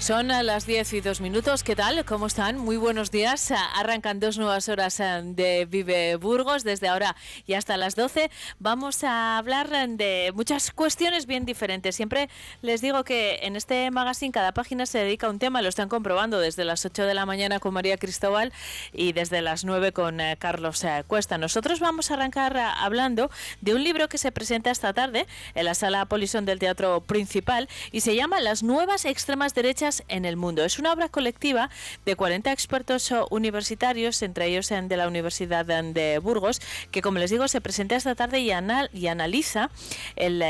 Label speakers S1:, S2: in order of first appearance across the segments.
S1: Son las 10 y 2 minutos. ¿Qué tal? ¿Cómo están? Muy buenos días. Arrancan dos nuevas horas eh, de Vive Burgos. Desde ahora y hasta las 12 vamos a hablar de muchas cuestiones bien diferentes. Siempre les digo que en este magazine cada página se dedica a un tema. Lo están comprobando desde las 8 de la mañana con María Cristóbal y desde las 9 con eh, Carlos eh, Cuesta. Nosotros vamos a arrancar hablando de un libro que se presenta esta tarde en la sala Polison del Teatro Principal y se llama Las nuevas extremas derechas en el mundo. Es una obra colectiva de 40 expertos universitarios, entre ellos de la Universidad de Burgos, que como les digo se presenta esta tarde y, analiza el,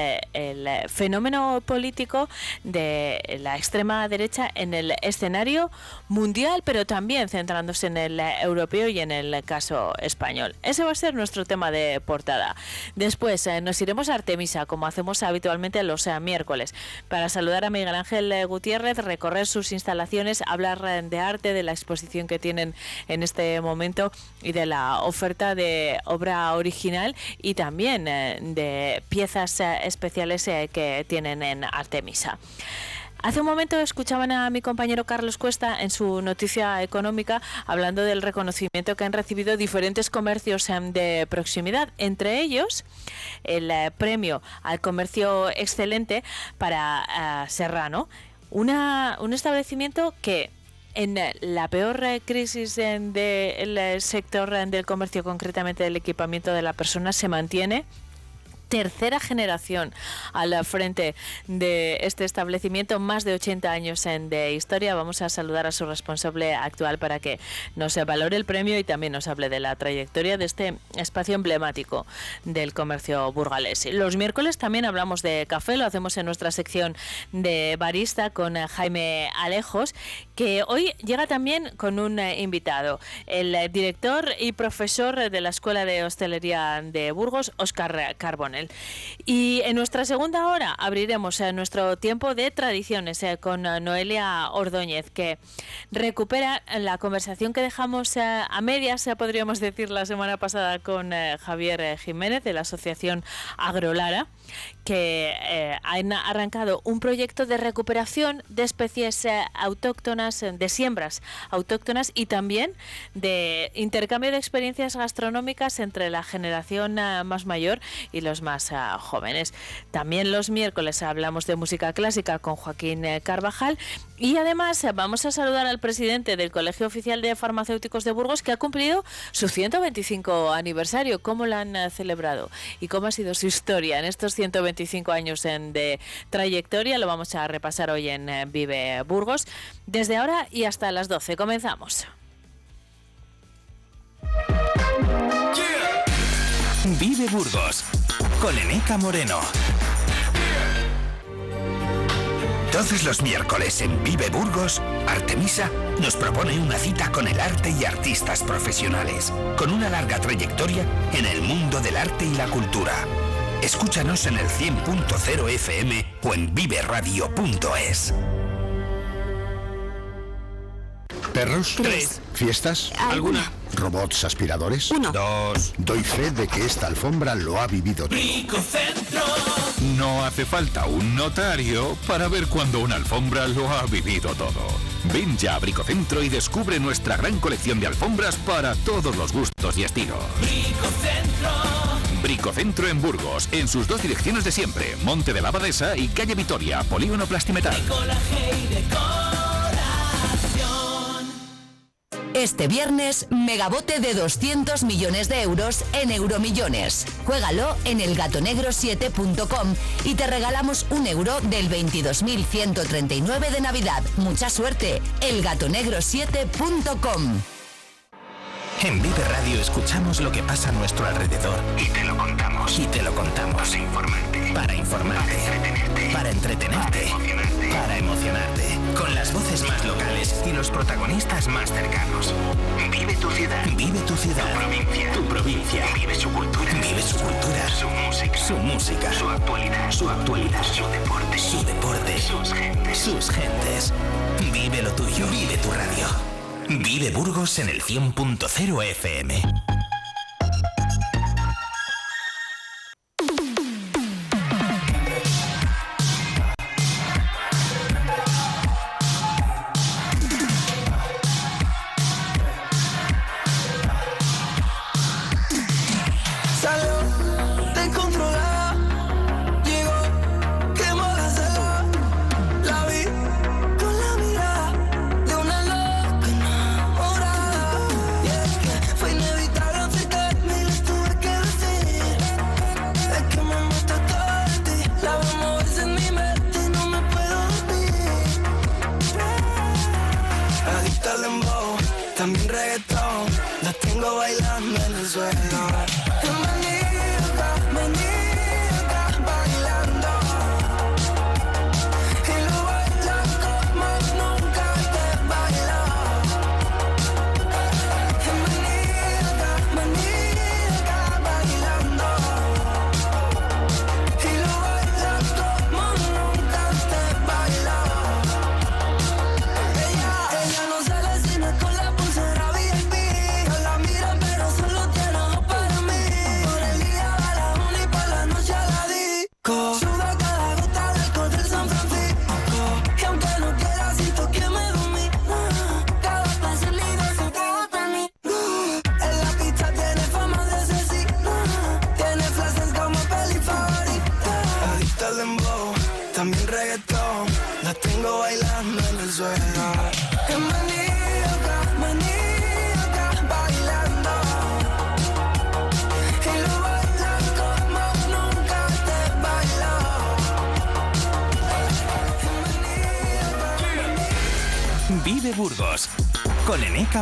S1: fenómeno político de la extrema derecha en el escenario mundial, pero también centrándose en el europeo y en el caso español. Ese va a ser nuestro tema de portada. Después eh, nos iremos a Artemisa, como hacemos habitualmente los eh, miércoles, para saludar a Miguel Ángel eh, Gutiérrez, recorrer sus instalaciones, hablar de arte, de la exposición que tienen en este momento y de la oferta de obra original y también de piezas especiales que tienen en Artemisa. Hace un momento escuchaban a mi compañero Carlos Cuesta en su noticia económica hablando del reconocimiento que han recibido diferentes comercios em, de proximidad, entre ellos el eh, premio al comercio excelente para eh, Serrano, una, un establecimiento que en la peor crisis del sector del comercio, concretamente del equipamiento de la persona, se mantiene tercera generación al frente de este establecimiento, más de 80 años en de historia. Vamos a saludar a su responsable actual para que nos valore el premio y también nos hable de la trayectoria de este espacio emblemático del comercio burgalés. Los miércoles también hablamos de café, lo hacemos en nuestra sección de barista con Jaime Alejos, que hoy llega también con un invitado, el director y profesor de la Escuela de Hostelería de Burgos, Oscar Y en nuestra segunda hora abriremos eh, nuestro tiempo de tradiciones eh, con eh, Noelia Ordóñez, que recupera la conversación que dejamos a medias, podríamos decir, la semana pasada con Javier Jiménez de la Asociación Agrolara que eh, han arrancado un proyecto de recuperación de especies eh, autóctonas, eh, de siembras autóctonas y también de intercambio de experiencias gastronómicas entre la generación más mayor y los más jóvenes. También los miércoles hablamos de música clásica con Joaquín Carvajal y además vamos a saludar al presidente del Colegio Oficial de Farmacéuticos de Burgos que ha cumplido su 125 aniversario. ¿Cómo lo han celebrado y cómo ha sido su historia en estos 125 años de trayectoria. Lo vamos a repasar hoy en eh, Vive Burgos. Desde ahora y hasta las 12. Comenzamos.
S2: Vive Burgos con Eneca Moreno. Todos los miércoles en Vive Burgos, Artemisa nos propone una cita con el arte y artistas profesionales, con una larga trayectoria en el mundo del arte y la cultura. Escúchanos en el 100.0 FM o en viveradio.es.
S3: ¿Perros?
S4: Tres.
S3: ¿Fiestas?
S4: ¿Alguna?
S3: ¿Robots aspiradores?
S4: Uno.
S3: Dos. Doy fe de que esta alfombra lo ha vivido todo.
S4: Centro.
S5: No hace falta un notario para ver cuando una alfombra lo ha vivido todo. Ven ya a Bricocentro y descubre nuestra gran colección de alfombras para todos los gustos y estilos.
S4: Centro.
S5: Bricocentro en Burgos, en sus dos direcciones de siempre, Monte de la Abadesa y Calle Vitoria, Polígono Plastimetal.
S6: Este viernes, megabote de 200 millones de euros en Euromillones. Juégalo en elgatonegro7.com y te regalamos un euro del 22.139 de Navidad. Mucha suerte, elgatonegro7.com.
S2: En Vive Radio escuchamos lo que pasa a nuestro alrededor y te lo contamos. Y te lo contamos. Para informarte. Para informarte. Para entretenerte. Para emocionarte. Para emocionarte. Con las voces más locales y los protagonistas más cercanos. Vive tu ciudad. Vive tu ciudad. Tu provincia. Tu provincia. Vive su cultura. Vive su cultura. Su música. Su música. Su actualidad. Su actualidad. Su deporte. Su deporte. Sus gentes. Sus gentes. Vive lo tuyo. Vive tu radio. Vive Burgos en el 100.0 FM.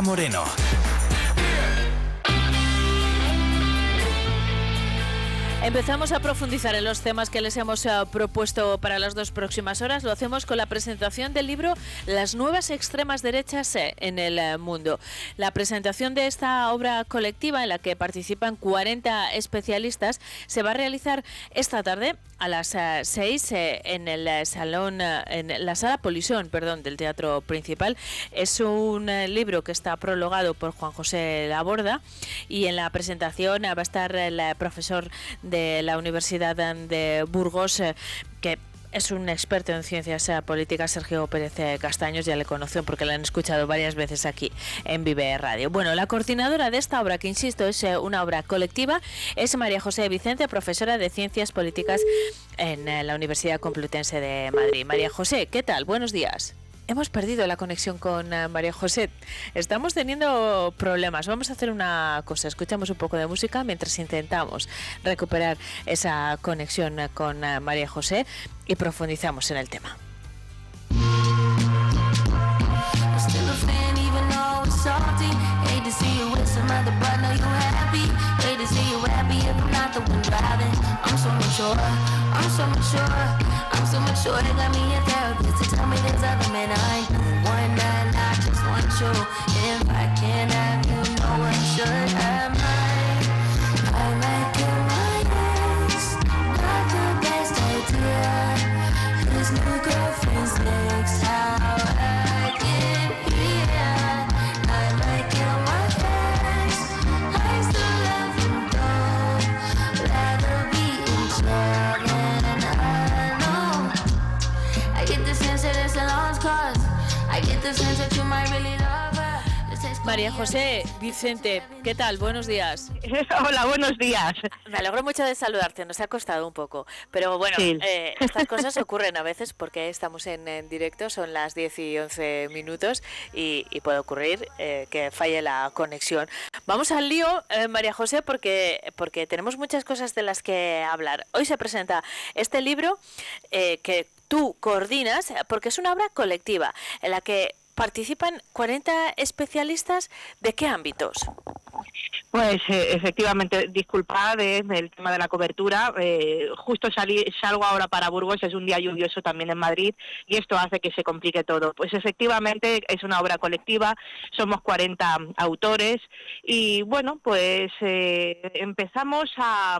S2: Moreno.
S1: Empezamos a profundizar en los temas que les hemos eh, propuesto para las dos próximas horas. Lo hacemos con la presentación del libro Las nuevas extremas derechas eh, en el eh, mundo. La presentación de esta obra colectiva en la que participan 40 especialistas se va a realizar esta tarde a las 6 en el salón, en la sala Polisón, perdón, del Teatro Principal. Es un libro que está prologado por Juan José Laborda y en la presentación va a estar el profesor de la Universidad de Burgos, eh, es un experto en ciencias eh, políticas, Sergio Pérez eh, Castaños, ya le conocen porque la han escuchado varias veces aquí en Vive Radio. Bueno, la coordinadora de esta obra, que insisto es una obra colectiva, es María José Vicente, profesora de Ciencias Políticas en la Universidad Complutense de Madrid. María José, ¿qué tal? Buenos días hemos perdido la conexión con eh, María José. Estamos teniendo problemas. Vamos a hacer una cosa. Escuchamos un poco de música mientras intentamos recuperar esa conexión eh, con eh, María José y profundizamos en el tema. So sure I'm so mature. it got me a therapist to tell me there's other men I know. One man, I just want you. María José, Vicente, ¿qué tal? Buenos días.
S7: Hola, buenos días.
S1: Me alegro mucho de saludarte, nos ha costado un poco, pero bueno, eh, estas cosas ocurren a veces porque estamos en, directo, son las 10 y 11 minutos y, puede ocurrir eh, que falle la conexión. Vamos al lío, eh, María José, porque, porque tenemos muchas cosas de las que hablar. Hoy se presenta este libro que tú coordinas, porque es una obra colectiva en la que participan 40 especialistas de qué ámbitos.
S7: Pues eh, efectivamente, disculpad eh, el tema de la cobertura. Eh, justo salgo ahora para Burgos, es un día lluvioso también en Madrid y esto hace que se complique todo. Pues efectivamente es una obra colectiva, somos 40 autores y bueno, pues empezamos a,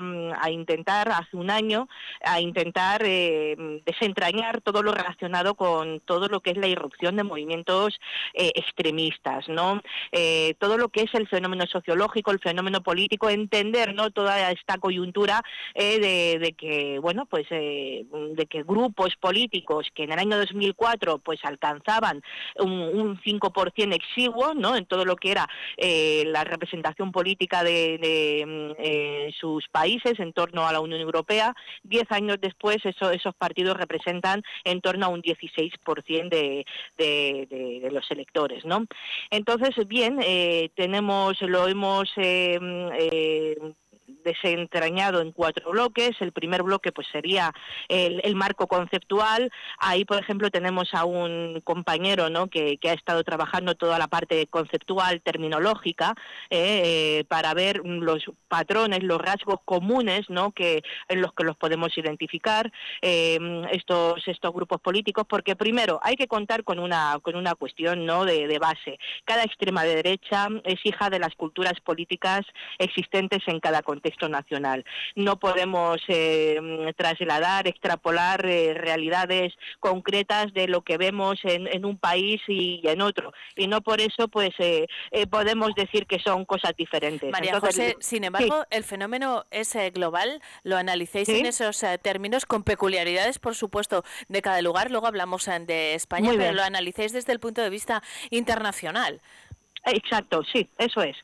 S7: intentar hace un año, a intentar desentrañar todo lo relacionado con todo lo que es la irrupción de movimientos extremistas, ¿no? todo lo que es el fenómeno sociológico, el fenómeno político, entender no toda esta coyuntura eh, de, que bueno pues eh, de que grupos políticos que en el año 2004 pues alcanzaban un, un 5% exiguo no en todo lo que era eh, la representación política de, mm, sus países en torno a la Unión Europea diez años después esos partidos representan en torno a un 16% de, de, los electores no entonces bien tenemos lo hemos eh, eh, desentrañado en cuatro bloques. El primer bloque pues sería el, marco conceptual. Ahí, por ejemplo, tenemos a un compañero ¿no? que, ha estado trabajando toda la parte conceptual, terminológica, eh, para ver los patrones, los rasgos comunes ¿no? que, en los que los podemos identificar em, estos, estos grupos políticos, porque primero hay que contar con una, con una cuestión ¿no? de, de base. Cada extrema derecha es hija de las culturas políticas existentes en cada contexto nacional. No podemos eh, trasladar, extrapolar eh, realidades concretas de lo que vemos en, un país y, en otro. Y no por eso pues eh, podemos decir que son cosas diferentes.
S1: María José, sin embargo, el fenómeno es global, lo analicéis en esos términos con peculiaridades, por supuesto, de cada lugar. Luego hablamos de España, pero lo analicéis desde el punto de vista internacional.
S7: Exacto, sí, eso es.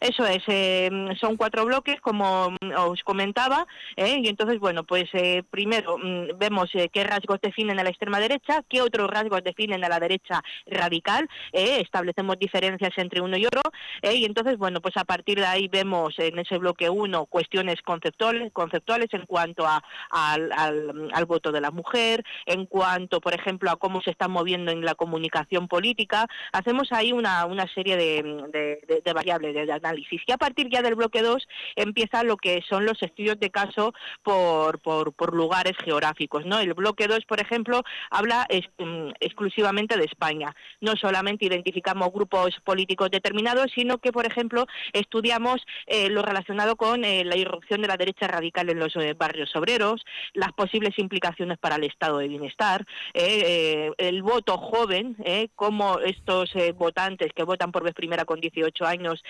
S7: Eso es, eh, son cuatro bloques, como os comentaba, ¿eh? y entonces, bueno, pues eh, primero mm, vemos qué rasgos definen a la extrema derecha, qué otros rasgos definen a la derecha radical, establecemos diferencias entre uno y otro, y entonces, bueno, pues a partir de ahí vemos en ese bloque uno cuestiones conceptuales, conceptuales en cuanto a, al, al, voto de la mujer, en cuanto, por ejemplo, a cómo se está moviendo en la comunicación política, hacemos ahí una, una serie de, de variables de análisis. Y a partir ya del bloque 2 empieza lo que son los estudios de caso por, por, lugares geográficos. ¿no? El bloque 2, por ejemplo, habla mm, exclusivamente de España. No solamente identificamos grupos políticos determinados, sino que, por ejemplo, estudiamos eh, lo relacionado con eh, la irrupción de la derecha radical en los eh, barrios obreros, las posibles implicaciones para el estado de bienestar, el voto joven, cómo estos votantes que votan por vez primera con 18 años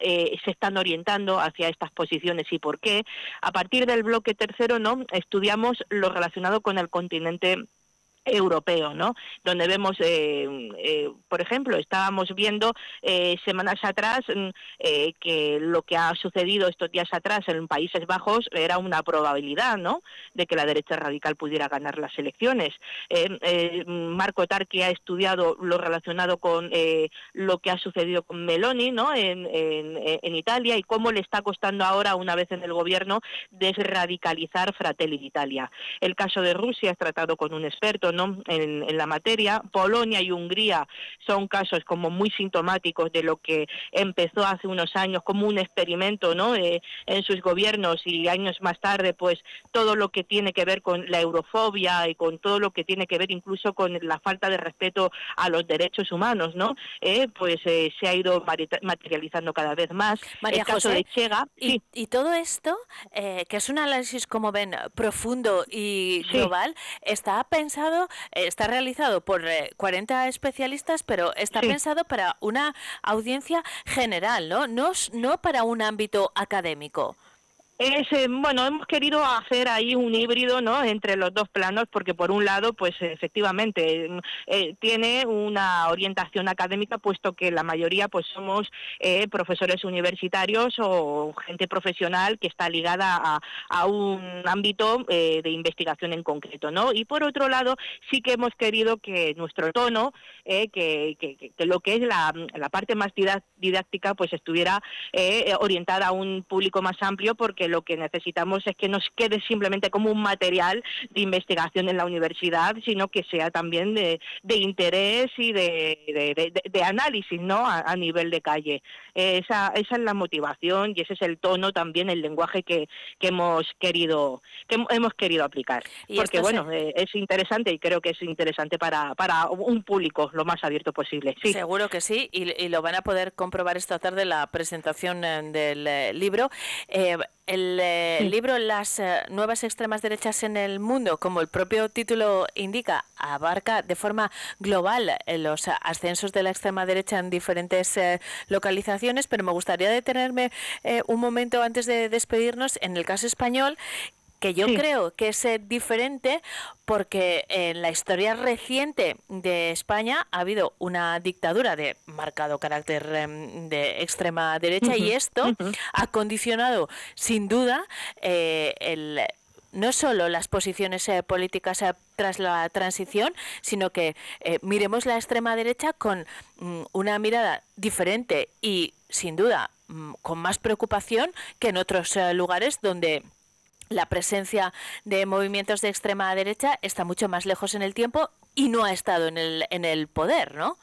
S7: eh, se están orientando hacia estas posiciones y por qué. A partir del bloque tercero, ¿no? Estudiamos lo relacionado con el continente europeo, ¿no? Donde vemos, eh, eh, por ejemplo, estábamos viendo eh, semanas atrás mm, que lo que ha sucedido estos días atrás en Países Bajos era una probabilidad, ¿no? De que la derecha radical pudiera ganar las elecciones. Marco Tarqui ha estudiado lo relacionado con lo que ha sucedido con Meloni, ¿no? En, en, Italia y cómo le está costando ahora, una vez en el gobierno, desradicalizar Fratelli d'Italia. El caso de Rusia es tratado con un experto en, la materia. Polonia y Hungría son casos como muy sintomáticos de lo que empezó hace unos años como un experimento ¿no? Eh, en sus gobiernos y años más tarde pues todo lo que tiene que ver con la eurofobia y con todo lo que tiene que ver incluso con la falta de respeto a los derechos humanos, ¿no? Eh, pues eh, se ha ido materializando cada vez más.
S1: María José, Chega, y, todo esto, que es un análisis, como ven, profundo y global, está pensado eh, está realizado por 40 eh, especialistas, pero está pensado para una audiencia general, ¿no? No, no para un ámbito académico.
S7: Es, eh, bueno, hemos querido hacer ahí un híbrido, ¿no? Entre los dos planos, porque por un lado, pues efectivamente eh, tiene una orientación académica, puesto que la mayoría, pues somos eh, profesores universitarios o gente profesional que está ligada a, a un ámbito de investigación en concreto, ¿no? Y por otro lado, sí que hemos querido que nuestro tono, que, que, que, lo que es la, la parte más didáctica, pues estuviera orientada a un público más amplio, porque lo que necesitamos es que nos quede simplemente como un material de investigación en la universidad, sino que sea también de, interés y de, análisis ¿no? A, nivel de calle. Esa, esa es la motivación y ese es el tono también, el lenguaje que, que hemos querido que hemos querido aplicar. Porque bueno, eh, es interesante y creo que es interesante para, para un público lo más abierto posible. Sí.
S1: Seguro que sí, y, lo van a poder comprobar esta tarde la presentación eh, del eh, libro. El eh, libro Las eh, nuevas extremas derechas en el mundo, como el propio título indica, abarca de forma global eh, los ascensos de la extrema derecha en diferentes localizaciones, pero me gustaría detenerme un momento antes de despedirnos en el caso español que yo creo que es diferente porque en la historia reciente de España ha habido una dictadura de marcado carácter em, de extrema derecha y esto ha condicionado sin duda eh, el no solo las posiciones eh, políticas eh, tras la transición, sino que miremos la extrema derecha con mm, una mirada diferente y, sin duda, mm, con más preocupación que en otros lugares donde la presencia de movimientos de extrema derecha está mucho más lejos en el tiempo y no ha estado en el, en el poder, ¿no?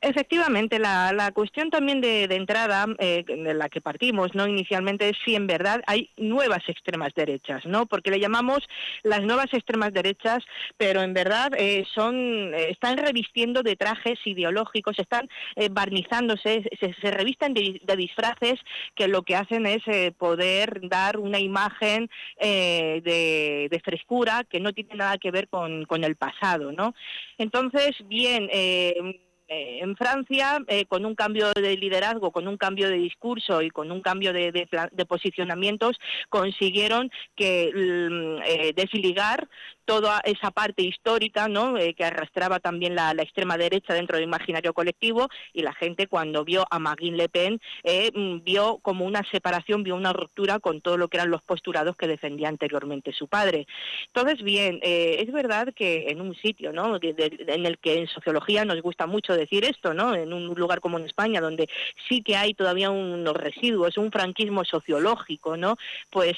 S7: Efectivamente, la, la cuestión también de, entrada eh, de la que partimos, no inicialmente, es si en verdad hay nuevas extremas derechas, no, porque le llamamos las nuevas extremas derechas, pero en verdad eh, son eh, están revistiendo de trajes ideológicos, están barnizándose, se, revisten de, disfraces que lo que hacen es poder dar una imagen de, de, frescura que no tiene nada que ver con, con el pasado, no. Entonces, bien eh, en Francia, eh, con un cambio de liderazgo, con un cambio de discurso y con un cambio de, posicionamientos, consiguieron mm, desligar toda esa parte histórica. Eh, que arrastraba también la, extrema derecha dentro del imaginario colectivo y la gente cuando vio a Marine Le Pen eh, mm, vio como una separación, vio una ruptura con todo lo que eran los postulados que defendía anteriormente su padre. Entonces, bien, eh, es verdad que en un sitio en el que en sociología nos gusta mucho decir esto, ¿no? en un lugar como en España, donde sí que hay todavía unos residuos, un franquismo sociológico, ¿no? pues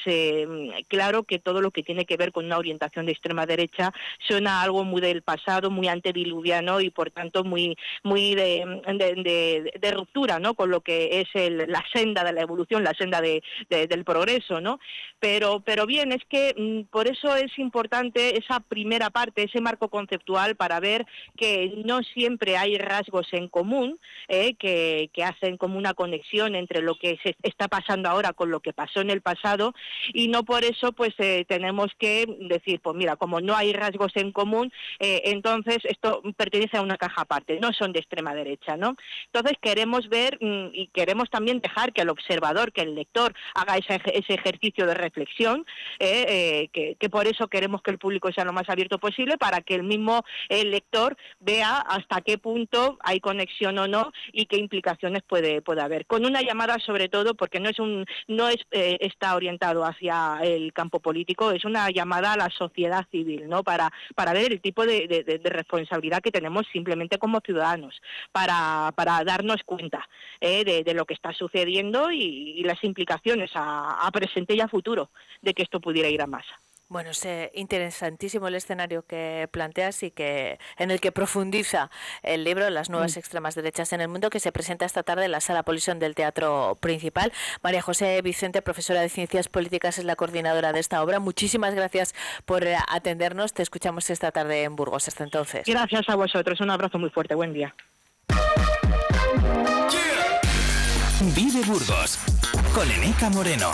S7: claro que todo lo que tiene que ver con una orientación de extrema derecha suena algo muy del pasado, muy antediluviano y por tanto muy, muy de, ruptura ¿no? con lo que es la senda de la evolución, la senda del progreso. ¿no? Pero, pero bien, es que mm, por eso es importante esa primera parte, ese marco conceptual para ver que no siempre hay rasgos en común ¿eh? que, que hacen como una conexión entre lo que se está pasando ahora con lo que pasó en el pasado y no por eso pues eh, tenemos que decir, pues mira, como no hay rasgos en común, eh, entonces esto pertenece a una caja aparte, no son de extrema derecha, ¿no? Entonces queremos ver mm, y queremos también dejar que el observador, que el lector haga ese, ejercicio de reflexión, que, por eso queremos que el público sea lo más abierto posible, para que el mismo lector vea hasta qué punto hay conexión o no y qué implicaciones puede, haber. Con una llamada sobre todo, porque no es un, no es, está orientado hacia el campo político, es una llamada a la sociedad civil ¿no? Para, para ver el tipo de, responsabilidad que tenemos simplemente como ciudadanos, para, para darnos cuenta ¿eh? de, lo que está sucediendo y, las implicaciones a, a presente y a futuro de que esto pudiera ir a más.
S1: Bueno, es eh, interesantísimo el escenario que planteas y que en el que profundiza el libro Las nuevas mm. extremas derechas en el mundo que se presenta esta tarde en la sala Polisión del Teatro Principal. María José Vicente, profesora de Ciencias Políticas, es la coordinadora de esta obra. Muchísimas gracias por eh, atendernos. Te escuchamos esta tarde en Burgos. Hasta entonces.
S7: Gracias a vosotros. Un abrazo muy fuerte. Buen día.
S2: Vive Burgos con Eneca Moreno.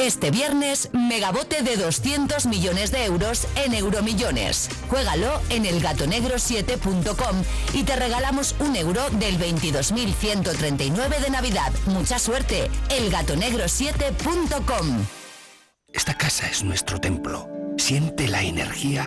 S6: Este viernes, megabote de 200 millones de euros en Euromillones. Juégalo en elgatonegro7.com y te regalamos un euro del 22.139 de Navidad. Mucha suerte, elgatonegro7.com.
S3: Esta casa es nuestro templo. Siente la energía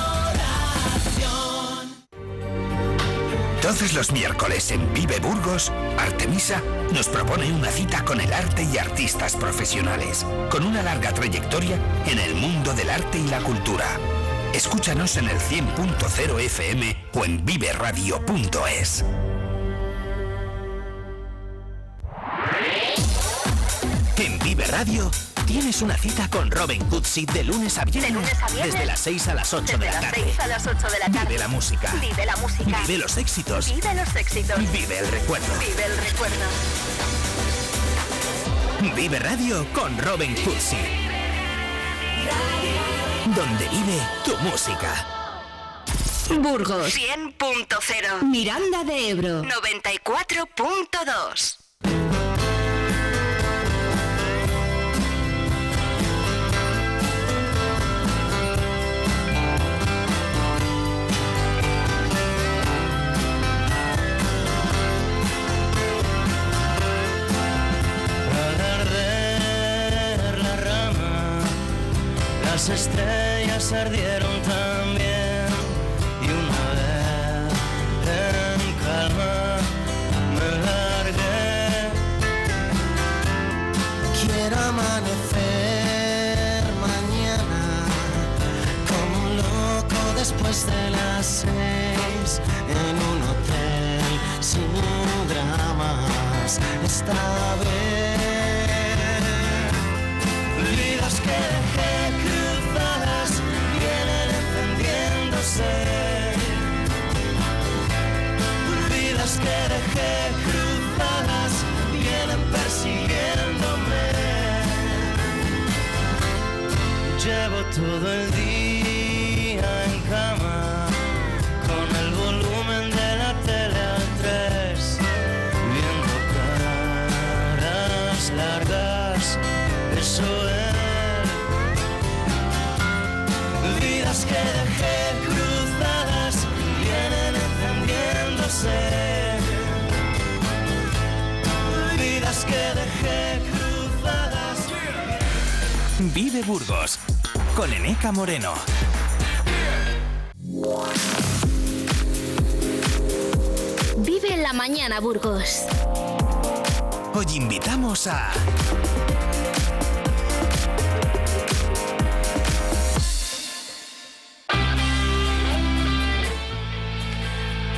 S3: Todos los miércoles en Vive Burgos, Artemisa nos propone una cita con el arte y artistas profesionales, con una larga trayectoria en el mundo del arte y la cultura. Escúchanos en el 100.0 FM o en viveradio.es.
S2: En Vive Radio Tienes una cita con Robin Cootsy de lunes a viernes. Desde las 6 a las 8 de la tarde.
S6: 6 a las 8 de la tarde.
S2: Vive la música.
S6: Vive la música.
S2: Vive los éxitos.
S6: Vive los éxitos.
S2: Vive el recuerdo.
S6: Vive el recuerdo.
S2: Vive Radio con Robin Cootsy. Donde vive tu música.
S6: Burgos 100.0 Miranda de Ebro 94.2
S8: las estrellas ardieron también y una vez en calma me largué. Quiero amanecer mañana como un loco después de las seis en un hotel sin dramas esta vez. Todo el día en cama con el volumen de la tele al 3 viendo caras largas. Eso es vidas que dejé cruzadas vienen encendiéndose. Vidas que dejé cruzadas.
S2: Vive Burgos con Eneca Moreno.
S9: Vive en la mañana, Burgos.
S2: Hoy invitamos a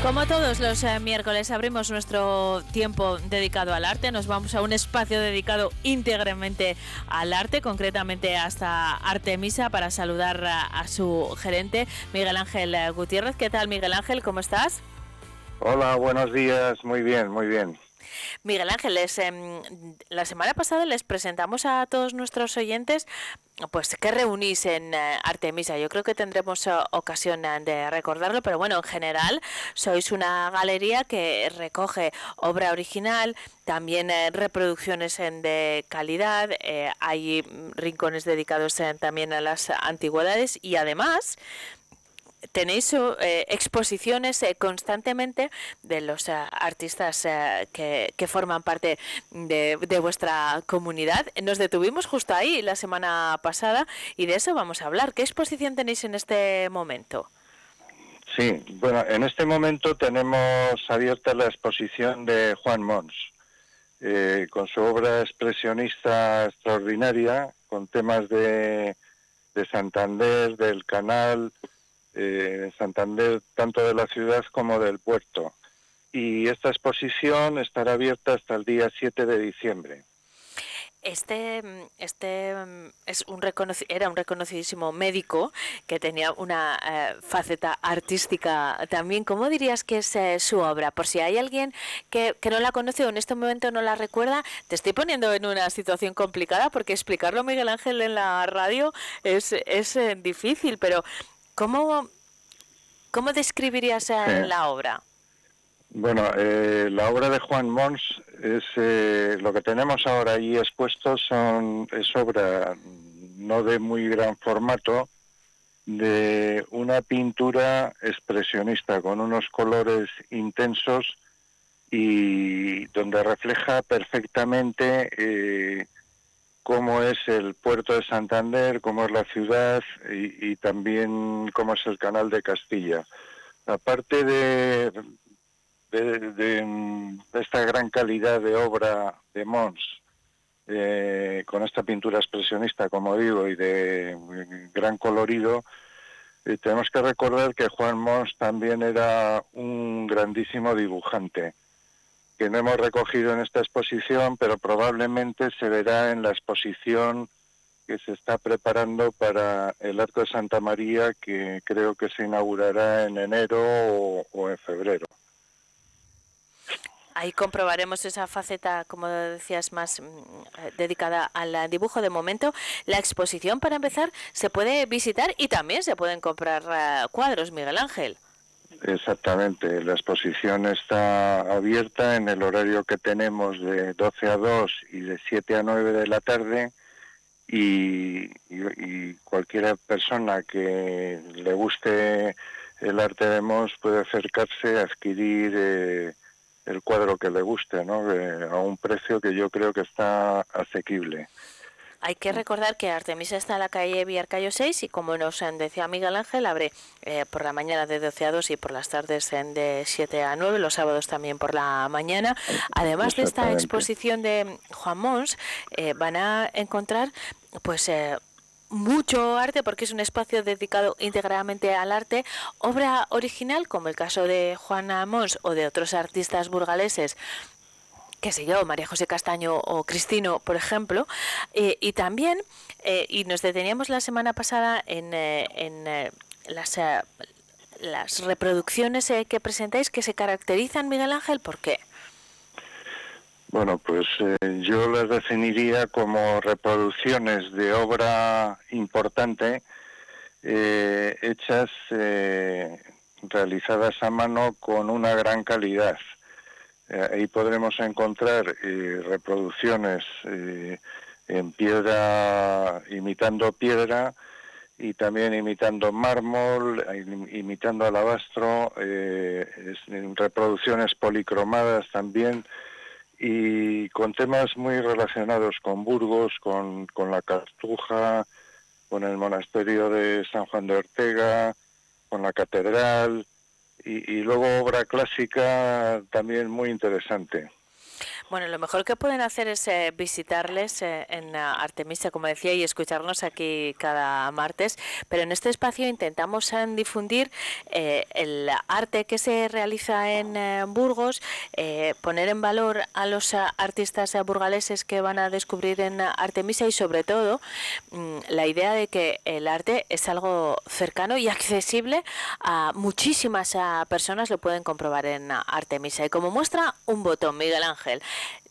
S1: Como todos los eh, miércoles abrimos nuestro tiempo dedicado al arte, nos vamos a un espacio dedicado íntegramente al arte, concretamente hasta Artemisa, para saludar a, su gerente, Miguel Ángel eh, Gutiérrez. ¿Qué tal, Miguel Ángel? ¿Cómo estás?
S10: Hola, buenos días. Muy bien, muy bien.
S1: Miguel Ángel, les, em, la semana pasada les presentamos a todos nuestros oyentes pues que reunís en eh, Artemisa. Yo creo que tendremos eh, ocasión eh, de recordarlo, pero bueno, en general sois una galería que recoge obra original, también eh, reproducciones en de calidad, eh, hay mm, rincones dedicados eh, también a las antigüedades y además tenéis eh, exposiciones eh, constantemente de los eh, artistas eh, que, que forman parte de, de vuestra comunidad. Nos detuvimos justo ahí la semana pasada y de eso vamos a hablar. ¿Qué exposición tenéis en este momento?
S10: Sí, bueno, en este momento tenemos abierta la exposición de Juan Mons, eh, con su obra expresionista extraordinaria, con temas de, de Santander, del canal, eh, Santander tanto de la ciudad como del puerto. Y esta exposición estará abierta hasta el día 7 de diciembre.
S1: Este, mm, este mm, es un era un reconocidísimo médico que tenía una eh, faceta artística también. ¿Cómo dirías que es eh, su obra? Por si hay alguien que, que no la conoce o en este momento no la recuerda, te estoy poniendo en una situación complicada porque explicarlo Miguel Ángel en la radio es, es eh, difícil, pero ¿cómo, cómo describirías eh,
S10: Sí.
S1: la obra?
S10: Bueno, eh, la obra de Juan Mons es eh, lo que tenemos ahora ahí expuesto son es obra no de muy gran formato de una pintura expresionista con unos colores intensos y donde refleja perfectamente eh, cómo es el puerto de Santander, cómo es la ciudad y, también cómo es el canal de Castilla. Aparte de, esta gran calidad de obra de Mons, eh, con esta pintura expresionista, como digo, y de gran colorido, eh, tenemos que recordar que Juan Mons también era un grandísimo dibujante, que no hemos recogido en esta exposición, pero probablemente se verá en la exposición que se está preparando para el Arco de Santa María, que creo que se inaugurará en enero o, o en febrero.
S1: Ahí comprobaremos esa faceta, como decías, más mm, dedicada al dibujo. De momento, la exposición, para empezar, se puede visitar y también se pueden comprar eh, cuadros, Miguel Ángel.
S10: Exactamente, la exposición está abierta en el horario que tenemos de 12 a 2 y de 7 a 9 de la tarde y, y- cualquier persona que le guste el arte de Mons puede acercarse a adquirir eh, el cuadro que le guste, ¿no? Eh, a un precio que yo creo que está asequible.
S1: Hay que recordar que Artemisa está en la calle Villarcayo 6 y como nos decía Miguel Ángel, abre eh, por la mañana de 12 a 2 y por las tardes de 7 a 9, los sábados también por la mañana. Además de esta exposición de Juan Mons, eh, van a encontrar pues eh, mucho arte porque es un espacio dedicado íntegramente al arte, obra original como el caso de Juan Mons o de otros artistas burgaleses qué sé yo, María José Castaño o Cristino, por ejemplo, eh, y también, eh, y nos deteníamos la semana pasada en, eh, en las, reproducciones que presentáis que se caracterizan, Miguel Ángel, ¿por qué?
S10: Bueno, pues yo las definiría como reproducciones de obra importante eh, hechas, eh, realizadas a mano con una gran calidad. Eh, ahí podremos encontrar eh, reproducciones eh, en piedra, imitando piedra, y también imitando mármol, im- imitando alabastro, eh, reproducciones policromadas también y con temas muy relacionados con Burgos, con, con la Cartuja, con el monasterio de San Juan de Ortega, con la catedral y, y luego obra clásica también muy interesante.
S1: Bueno, lo mejor que pueden hacer es eh, visitarles eh, en ah, Artemisa, como decía, y escucharnos aquí cada martes. Pero en este espacio intentamos eh, difundir eh, el arte que se realiza en eh, Burgos, eh, poner en valor a los artistas burgaleses que van a descubrir en Artemisa y sobre todo mm, la idea de que el arte es algo cercano y accesible a muchísimas ah, personas, lo pueden comprobar en Artemisa. Y como muestra un botón, Miguel Ángel,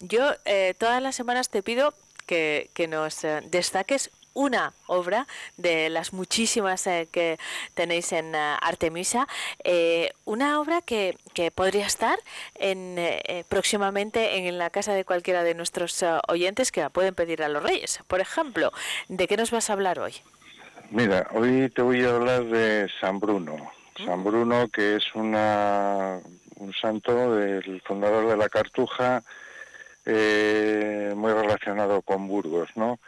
S1: yo eh, todas las semanas te pido que, que nos eh, destaques una obra de las muchísimas eh, que tenéis en eh, Artemisa, eh, una obra que, que podría estar en, eh, próximamente en la casa de cualquiera de nuestros oyentes que la pueden pedir a los reyes. Por ejemplo, ¿de qué nos vas a hablar hoy?
S10: Mira, hoy te voy a hablar de San Bruno. San Bruno, que es una, un santo del fundador de la Cartuja, eh, muy relacionado con Burgos, ¿no?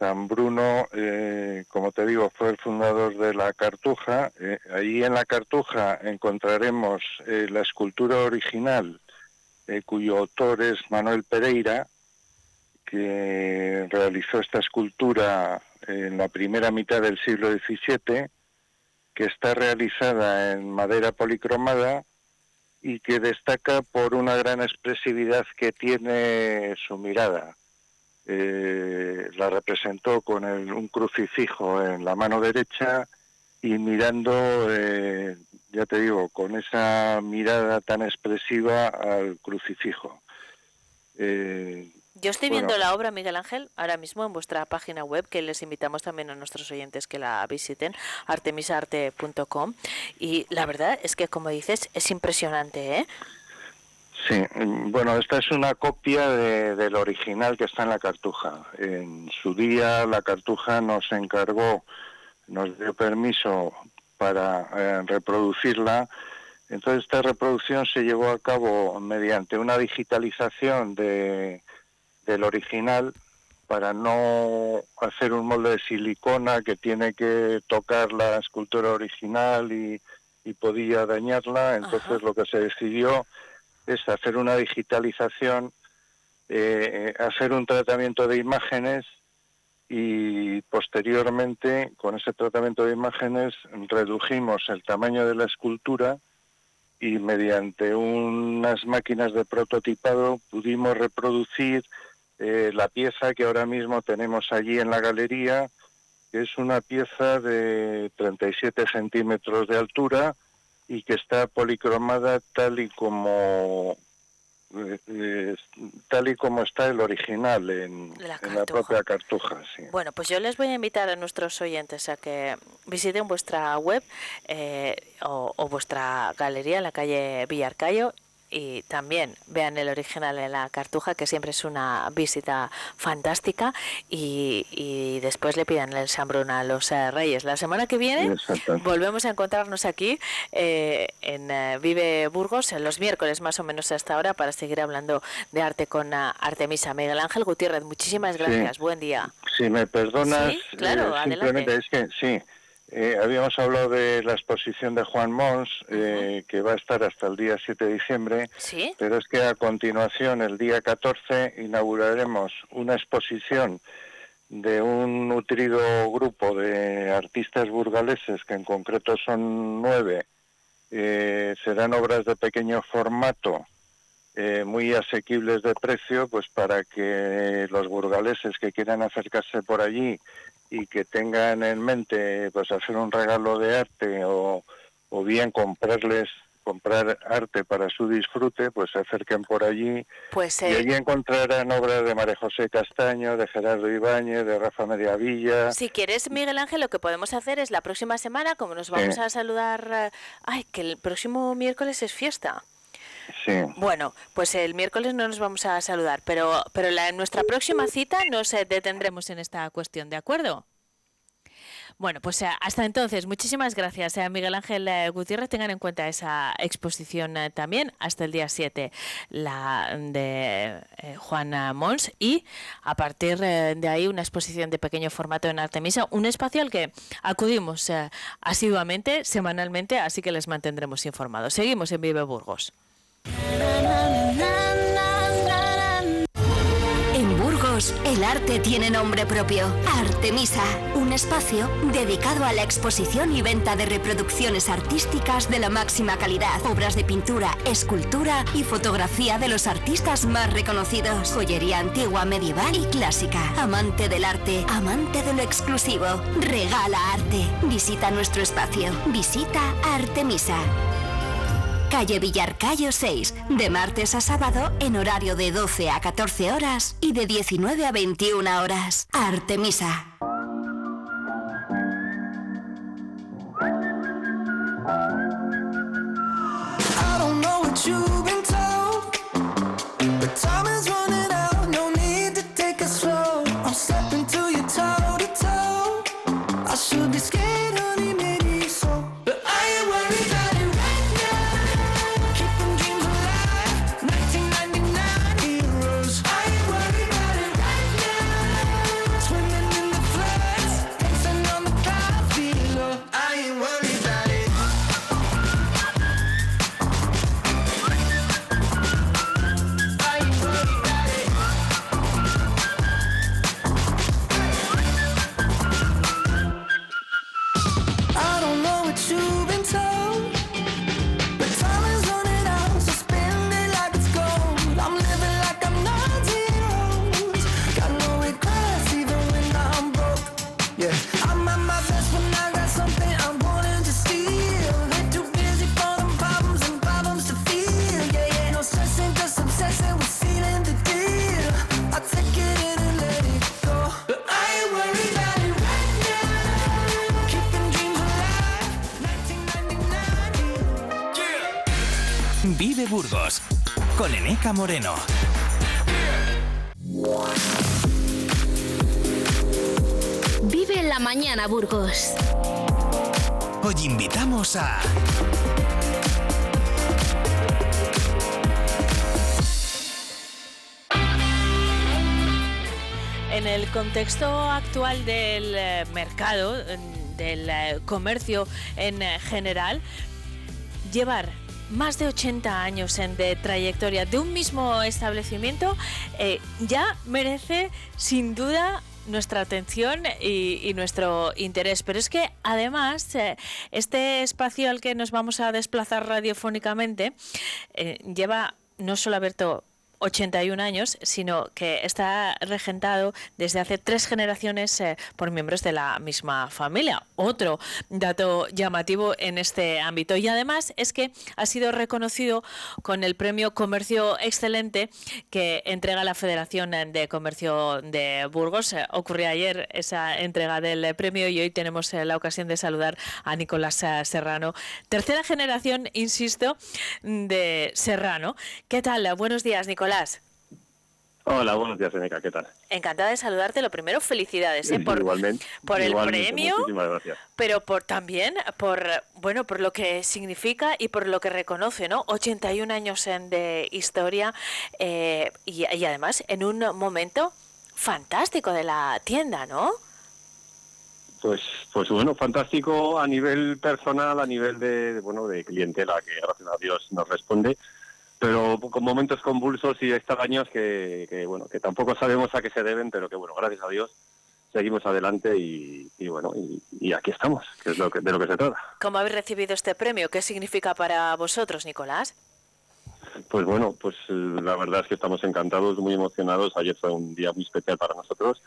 S10: San Bruno, eh, como te digo, fue el fundador de la Cartuja. Eh, ahí en la Cartuja encontraremos eh, la escultura original, cuyo autor es Manuel Pereira, que realizó esta escultura en la primera mitad del siglo XVII, que está realizada en madera policromada y que destaca por una gran expresividad que tiene su mirada. Eh, la representó con un crucifijo en la mano derecha y mirando, eh, ya te digo, con esa mirada tan expresiva al crucifijo. Eh,
S1: Yo estoy
S10: Bueno.
S1: viendo la obra, Miguel Ángel, ahora mismo en vuestra página web, que les invitamos también a nuestros oyentes que la visiten, artemisaarte.com. Y la verdad es que, como dices, es impresionante, ¿eh?
S10: Sí, mm, bueno, esta es una copia de- del original que está en la cartuja. En su día la cartuja nos encargó, nos dio permiso para eh, reproducirla. Entonces esta reproducción se llevó a cabo mediante una digitalización de, del original para no hacer un molde de silicona que tiene que tocar la escultura original y, y podía dañarla. Entonces lo que se decidió es hacer una digitalización, eh, hacer un tratamiento de imágenes y posteriormente con ese tratamiento de imágenes redujimos el tamaño de la escultura y mediante unas máquinas de prototipado pudimos reproducir eh, la pieza que ahora mismo tenemos allí en la galería, que es una pieza de 37 centímetros de altura y que está policromada tal y como eh, eh, tal y como está el original en,
S1: La
S10: en la propia cartuja. Sí.
S1: Bueno, pues yo les voy a invitar a nuestros oyentes a que visiten vuestra web eh, o, o vuestra galería en la calle Villarcayo y también vean el original en la Cartuja, que siempre es una visita fantástica, y, y después le pidan el San Bruno a los eh, Reyes. La semana que viene volvemos a encontrarnos aquí eh, en eh, Vive Burgos, en los miércoles más o menos hasta ahora, para seguir hablando de arte con ah, Artemisa. Miguel Ángel Gutiérrez, muchísimas
S10: Sí.
S1: gracias. Buen día.
S10: Si me perdonas,
S1: Sí, claro,
S10: eh, es que sí, eh, habíamos hablado de la exposición de Juan Mons, eh, que va a estar hasta el día 7 de diciembre,
S1: Sí.
S10: pero es que a continuación, el día 14, inauguraremos una exposición de un nutrido grupo de artistas burgaleses, que en concreto son nueve, eh, serán obras de pequeño formato, eh, muy asequibles de precio, pues para que los burgaleses que quieran acercarse por allí y que tengan en mente pues hacer un regalo de arte o, o bien comprarles comprar arte para su disfrute, pues se acerquen por allí
S1: Pues
S10: y
S1: eh,
S10: allí encontrarán obras de María José Castaño, de Gerardo Ibáñez, de Rafa Mediavilla.
S1: Si quieres, Miguel Ángel, lo que podemos hacer es la próxima semana, como nos vamos
S10: Sí.
S1: a saludar, eh, ay, que el próximo miércoles es fiesta. Bueno, pues el miércoles no nos vamos a saludar, pero, pero la, en nuestra próxima cita nos eh, detendremos en esta cuestión, ¿de acuerdo? Bueno, pues eh, hasta entonces, muchísimas gracias a Miguel Ángel eh, Gutiérrez. Tengan en cuenta esa exposición eh, también hasta el día 7, la de eh, Juana Mons. Y a partir eh, de ahí, una exposición de pequeño formato en Artemisa, un espacio al que acudimos eh, asiduamente, semanalmente, así que les mantendremos informados. Seguimos en Vive Burgos.
S9: En Burgos, el arte tiene nombre propio. Artemisa, un espacio dedicado a la exposición y venta de reproducciones artísticas de la máxima calidad. Obras de pintura, escultura y fotografía de los artistas más reconocidos. Joyería antigua, medieval y clásica. Amante del arte, amante de lo exclusivo. Regala arte. Visita nuestro espacio. Visita Artemisa. Calle Villarcayo 6, de martes a sábado en horario de 12 a 14 horas y de 19 a 21 horas. Artemisa.
S2: Moreno.
S9: Vive la mañana, Burgos.
S2: Hoy invitamos a
S1: En el contexto actual del eh, mercado, en- del eh, comercio en eh, general, llevar más de 80 años de trayectoria de un mismo establecimiento eh, ya merece sin duda nuestra atención y, y nuestro interés. Pero es que además eh, este espacio al que nos vamos a desplazar radiofónicamente eh, lleva no solo abierto 81 años, sino que está regentado desde hace tres generaciones eh, por miembros de la misma familia. Otro dato llamativo en este ámbito. Y además es que ha sido reconocido con el premio Comercio Excelente que entrega la Federación de Comercio de Burgos. Eh, Ocurrió ayer esa entrega del premio y hoy tenemos eh, la ocasión de saludar a Nicolás eh, Serrano. Tercera generación, insisto, de Serrano. ¿Qué tal? Buenos días, Nicolás.
S11: Hola, buenos días, Eneca, ¿qué tal?
S1: Encantada de saludarte. Lo primero, felicidades ¿eh? por,
S11: igualmente.
S1: por el
S11: igualmente,
S1: premio. Pero por también por bueno por lo que significa y por lo que reconoce no 81 años en- de historia eh, y, y además en un momento fantástico de la tienda no
S11: Pues, pues bueno, fantástico a nivel personal, a nivel de, bueno, de clientela que gracias a Dios nos responde, pero con momentos convulsos y extraños que, que bueno, que tampoco sabemos a qué se deben, pero que bueno, gracias a Dios seguimos adelante y, y bueno, y, y aquí estamos, que es lo que, de lo que se trata.
S1: cómo habéis recibido este premio qué significa para vosotros Nicolás
S11: Pues bueno, pues eh, la verdad es que estamos encantados, muy emocionados. Ayer fue un día muy especial para nosotros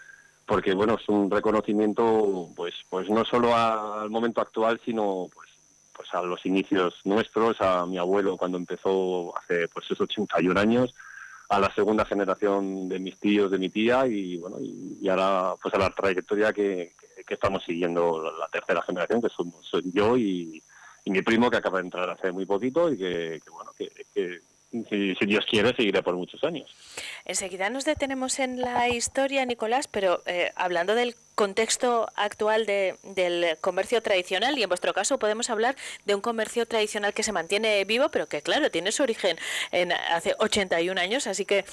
S11: porque bueno, es un reconocimiento pues pues no solo al momento actual, sino pues pues a los inicios nuestros, a mi abuelo cuando empezó hace pues esos 81 años, a la segunda generación de mis tíos, de mi tía y bueno y, ahora pues a la trayectoria que, que- estamos siguiendo la, tercera generación que somos soy yo y, y mi primo que acaba de entrar hace muy poquito y que, que, bueno que si, Dios quiere seguiré por muchos años.
S1: Enseguida nos detenemos en la historia, Nicolás, pero eh, hablando del contexto actual de- del comercio tradicional, y en vuestro caso podemos hablar de un comercio tradicional que se mantiene vivo, pero que, claro, tiene su origen en hace 81 años, así que.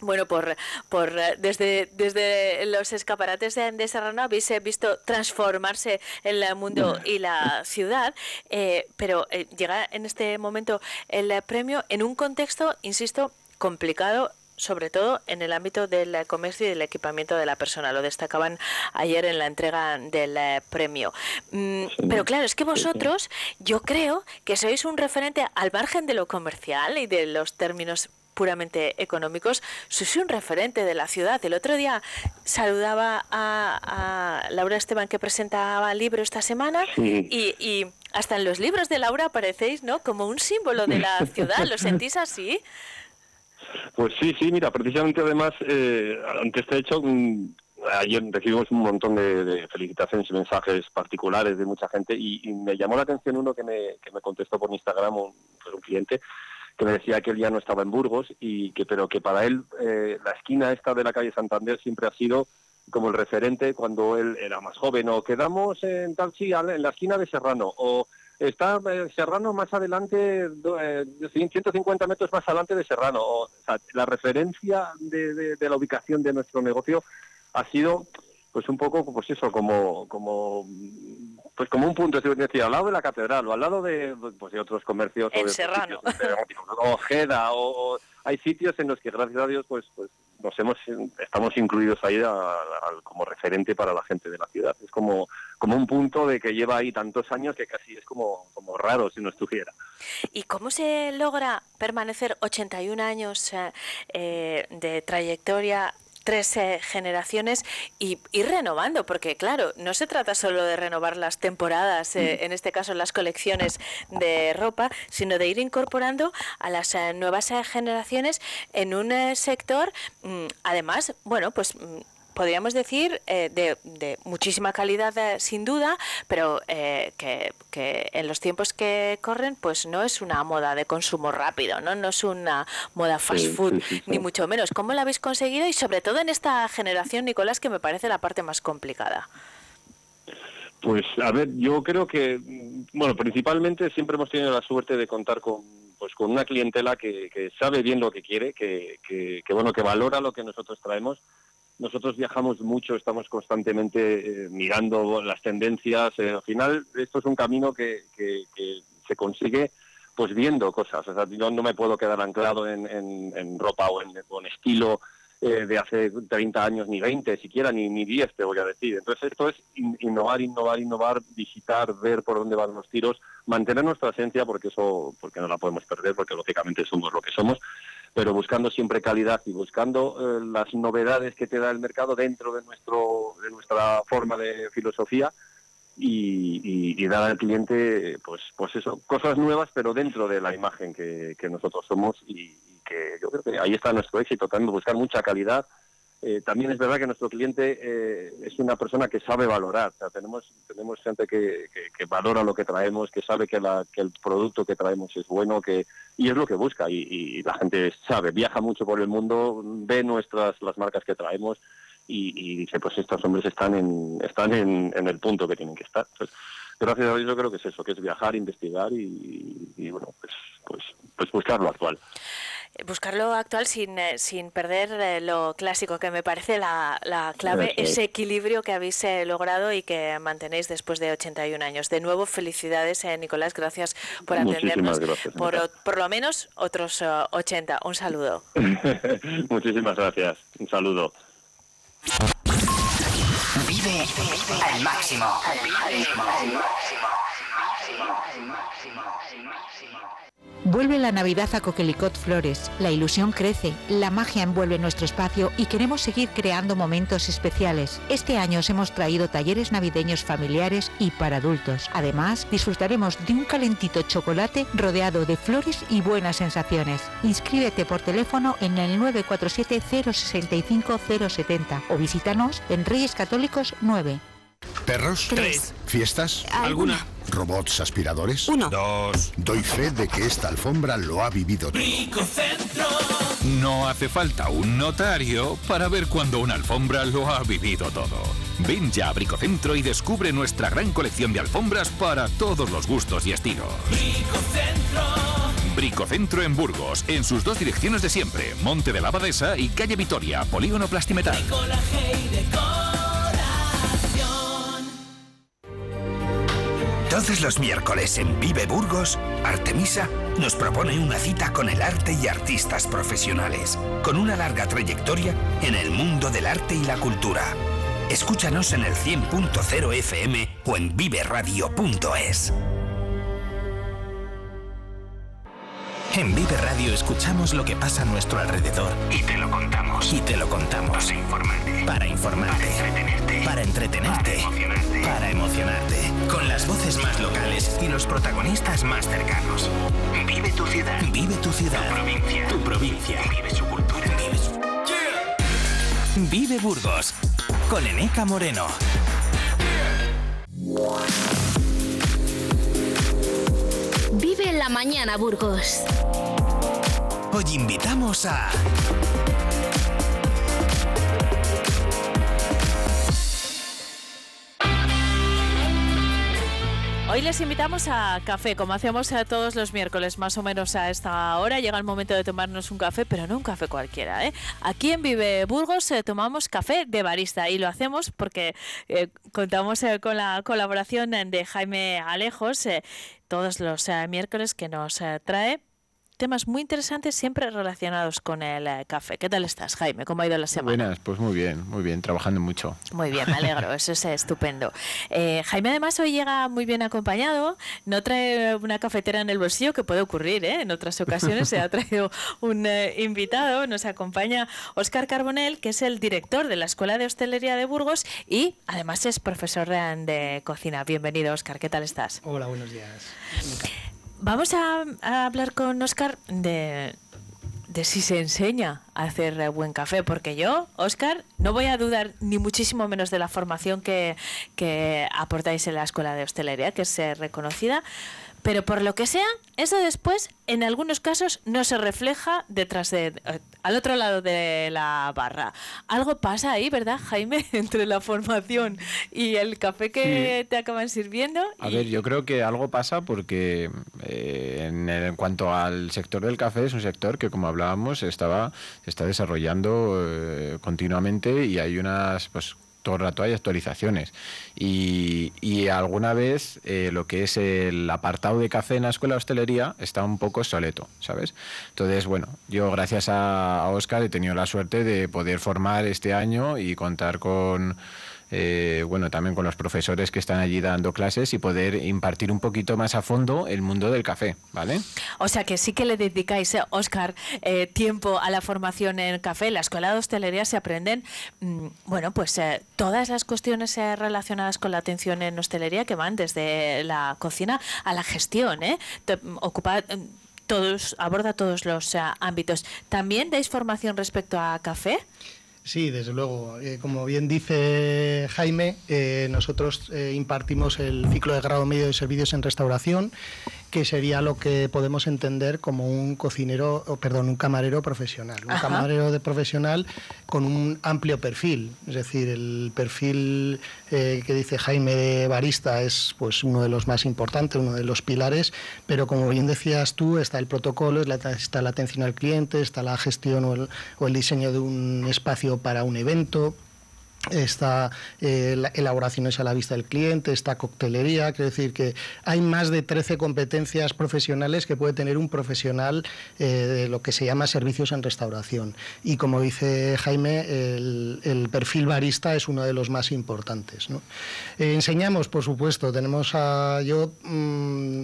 S1: Bueno, por, por eh, desde, desde los escaparates de, de Serrano habéis eh, visto transformarse el mundo y la ciudad, eh, pero eh, llega en este momento el premio en un contexto, insisto, complicado sobre todo en el ámbito del comercio y del equipamiento de la persona. Lo destacaban ayer en la entrega del premio. Mm, Pero claro, es que vosotros, yo creo que sois un referente al margen de lo comercial y de los términos puramente económicos, sois un referente de la ciudad. El otro día saludaba a, a Laura Esteban que presentaba el libro esta semana
S11: Sí.
S1: y, y hasta en los libros de Laura aparecéis, ¿no? Como un símbolo de la ciudad. ¿Lo sentís así?
S11: Pues sí, sí, mira, precisamente además, eh, ante este hecho, mm, ayer recibimos un montón de, de felicitaciones y mensajes particulares de mucha gente y, y me llamó la atención uno que me, que me contestó por Instagram, un, pues un cliente, que me decía que él ya no estaba en Burgos y que pero que para él eh, la esquina esta de la calle Santander siempre ha sido como el referente cuando él era más joven. O quedamos en al- en la esquina de Serrano o está eh, Serrano más adelante do- eh, 150 metros más adelante de Serrano. O, sea, la referencia de la ubicación de nuestro negocio ha sido pues un poco pues eso como como pues como un punto decir al lado de la catedral o al lado de pues de otros comercios o
S1: En
S11: de
S1: Serrano.
S11: o Ojeda o, o hay sitios en los que gracias a Dios pues pues nos hemos estamos incluidos ahí a- a- como referente para la gente de la ciudad es como como un punto de que lleva ahí tantos años que casi es como como raro si no estuviera
S1: ¿Y cómo se logra permanecer 81 años eh, eh, de trayectoria? Tres eh, generaciones y ir renovando, porque claro, no se trata solo de renovar las temporadas, eh, en este caso las colecciones de ropa, sino de ir incorporando a las eh, nuevas eh, generaciones en un sector, mm, además, bueno, pues mm, podríamos decir eh, de, de muchísima calidad eh, sin duda, pero eh, que, que en los tiempos que corren pues no es una moda de consumo rápido, no, no es una moda fast food,
S11: sí, sí, sí.
S1: ni mucho menos. ¿Cómo lo habéis conseguido? Y sobre todo en esta generación, Nicolás, que me parece la parte más complicada.
S11: Pues a ver, yo creo que, bueno, principalmente siempre hemos tenido la suerte de contar con, pues, con una clientela que, que sabe bien lo que quiere, que, que, que, bueno, que valora lo que nosotros traemos. Nosotros viajamos mucho, estamos constantemente eh, mirando las tendencias. eh, al final, esto es un camino que, se consigue pues viendo cosas. O sea, yo no me puedo quedar anclado en, ropa o en, estilo eh, de hace 30 años, ni 20 siquiera, ni, ni 10 te voy a decir. Entonces esto es in- innovar, innovar, innovar, visitar, ver por dónde van los tiros, mantener nuestra esencia porque eso, porque no la podemos perder, porque lógicamente somos lo que somos, pero buscando siempre calidad y buscando eh, las novedades que te da el mercado dentro de nuestro, de nuestra forma de filosofía y, dar al cliente pues pues eso cosas nuevas pero dentro de la imagen que, que nosotros somos y, y que yo creo que ahí está nuestro éxito también buscar mucha calidad Eh, también es verdad que nuestro cliente eh, es una persona que sabe valorar. Tenemos tenemos gente que, que- valora lo que traemos que sabe que, la, que el producto que traemos es bueno que y es lo que busca. Y, la gente sabe viaja mucho por el mundo ve nuestras las marcas que traemos y, dice pues estos hombres están en están en, el punto que tienen que estar gracias a Dios yo creo que es eso que es viajar investigar y, y, bueno pues pues pues buscar lo actual
S1: Buscar lo actual sin, eh, sin perder eh, lo clásico, que me parece la, la clave, ese equilibrio que habéis eh, logrado y que mantenéis después de 81 años. De nuevo, felicidades, eh, Nicolás, gracias por
S11: Muchísimas
S1: atendernos.
S11: gracias,
S1: por, o- por lo menos otros eh, 80. Un saludo.
S11: muchísimas gracias un saludo
S2: Vive al máximo.
S12: Vuelve la Navidad a Coquelicot Flores. La ilusión crece, la magia envuelve nuestro espacio y queremos seguir creando momentos especiales. Este año os hemos traído talleres navideños familiares y para adultos. Además, disfrutaremos de un calentito chocolate rodeado de flores y buenas sensaciones. Inscríbete por teléfono en el 947 065 070 o visítanos en Reyes Católicos 9.
S13: ¿Perros?
S12: Tres.
S13: ¿Fiestas?
S12: ¿Alguna?
S13: ¿Robots aspiradores?
S12: Uno.
S13: Dos. Doy fe de que esta alfombra lo ha vivido todo.
S5: No hace falta un notario para ver cuando una alfombra lo ha vivido todo. Ven ya a Bricocentro y descubre nuestra gran colección de alfombras para todos los gustos y estilos. Bricocentro en Burgos, en sus dos direcciones de siempre, Monte de la Abadesa y Calle Vitoria, Polígono Plastimetal.
S3: Todos los miércoles en Vive Burgos, Artemisa nos propone una cita con el arte y artistas profesionales, con una larga trayectoria en el mundo del arte y la cultura. Escúchanos en el 100.0 FM o en viveradio.es. En Vive Radio escuchamos lo que pasa a nuestro alrededor y te lo contamos. Y te lo contamos. Para informarte. Para informarte. Para entretenerte. Para entretenerte. Para emocionarte. Con las voces más locales y los protagonistas más cercanos. Vive tu ciudad. Vive tu ciudad. Tu provincia. Tu provincia. Vive su cultura. Vive su... Vive Burgos. Con Eneca Moreno.
S9: Vive la mañana, Burgos.
S3: Hoy invitamos a...
S1: Hoy les invitamos a café, como hacemos a todos los miércoles, más o menos a esta hora. Llega el momento de tomarnos un café, pero no un café cualquiera. ¿eh? Aquí en Vive Burgos eh, tomamos café de barista y lo hacemos porque eh, contamos eh, con la colaboración de Jaime Alejos eh, todos los eh, miércoles que nos eh, trae temas muy interesantes siempre relacionados con el eh, café. ¿Qué tal estás, Jaime? ¿Cómo ha ido la semana?
S14: Buenas, pues muy bien, muy bien, trabajando mucho.
S1: Muy bien, me alegro, eso es estupendo. Eh, Jaime además hoy llega muy bien acompañado, no trae una cafetera en el bolsillo, que puede ocurrir, ¿eh? en otras ocasiones se ha traído un eh, invitado, nos acompaña Óscar Carbonell, que es el director de la Escuela de Hostelería de Burgos y además es profesor eh, de cocina. Bienvenido, Óscar, ¿qué tal estás?
S15: Hola, buenos días.
S1: Vamos a, a hablar con Óscar de, de si se enseña a hacer buen café, porque yo, Óscar, no voy a dudar ni muchísimo menos de la formación que, que aportáis en la Escuela de Hostelería, que es reconocida, pero por lo que sea, eso después, en algunos casos, no se refleja detrás de, eh, al otro lado de la barra. Algo pasa ahí, ¿verdad, Jaime? Entre la formación y el café que te acaban sirviendo.
S14: A
S1: y-
S14: ver, yo creo que algo pasa porque eh, en, el- en cuanto al sector del café es un sector que, como hablábamos, estaba se está desarrollando eh, continuamente y hay unas pues todo el rato hay actualizaciones y, alguna vez eh, lo que es el apartado de café en la escuela hostelería está un poco soleto, ¿sabes? Entonces, bueno, yo gracias a, a Oscar he tenido la suerte de poder formar este año y contar con eh, bueno, también con los profesores que están allí dando clases y poder impartir un poquito más a fondo el mundo del café, ¿vale?
S1: O sea que sí que le dedicáis, eh, Oscar, eh, tiempo a la formación en café. En la escuela de hostelería se aprenden, mm, bueno, pues eh, todas las cuestiones eh, relacionadas con la atención en hostelería que van desde la cocina a la gestión, ¿eh? Ocupa mm, todos, aborda todos los eh, ámbitos. ¿También dais formación respecto a café?
S15: Sí, desde luego. Eh, como bien dice Jaime, eh, nosotros eh, impartimos el ciclo de grado medio de servicios en restauración, que sería lo que podemos entender como un cocinero, perdón, un camarero profesional. Un
S16: Ajá.
S15: camarero de profesional con un amplio perfil. Es decir, el perfil eh, que dice Jaime de barista es pues uno de los más importantes, uno de los pilares, pero como bien decías tú, está el protocolo, está la atención al cliente, está la gestión o el, o el diseño de un espacio para un evento. Está eh, la- elaboraciones a la vista del cliente, está coctelería, quiero decir que hay más de 13 competencias profesionales que puede tener un profesional eh, de lo que se llama servicios en restauración. Y como dice Jaime, el, el perfil barista es uno de los más importantes. ¿no? Eh, enseñamos, por supuesto, tenemos a yo, mm,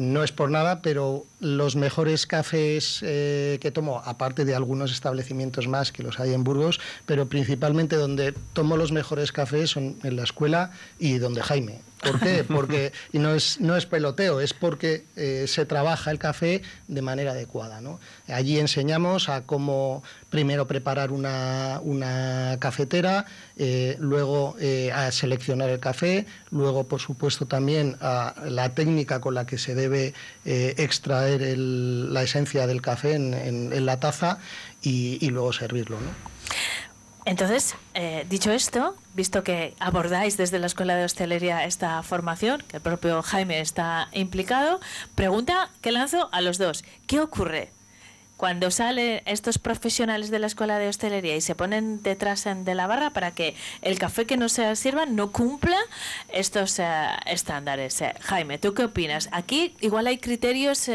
S15: no es por nada, pero los mejores cafés eh, que tomo, aparte de algunos establecimientos más que los hay en Burgos, pero principalmente donde tomo los mejores cafés son en la escuela y donde Jaime. ¿Por qué? Porque, y no es, no es peloteo, es porque eh, se trabaja el café de manera adecuada. ¿no? Allí enseñamos a cómo primero preparar una, una cafetera, eh, luego eh, a seleccionar el café, luego por supuesto también a la técnica con la que se debe extraer el- la esencia del café en, en- en la taza y, y luego servirlo. ¿no?
S1: Entonces, eh, dicho esto, visto que abordáis desde la Escuela de Hostelería esta formación, que el propio Jaime está implicado, pregunta que lanzo a los dos. ¿Qué ocurre cuando salen estos profesionales de la Escuela de Hostelería y se ponen detrás de la barra para que el café que no se sirva no cumpla estos eh, estándares? Eh, Jaime, ¿tú qué opinas? Aquí igual hay criterios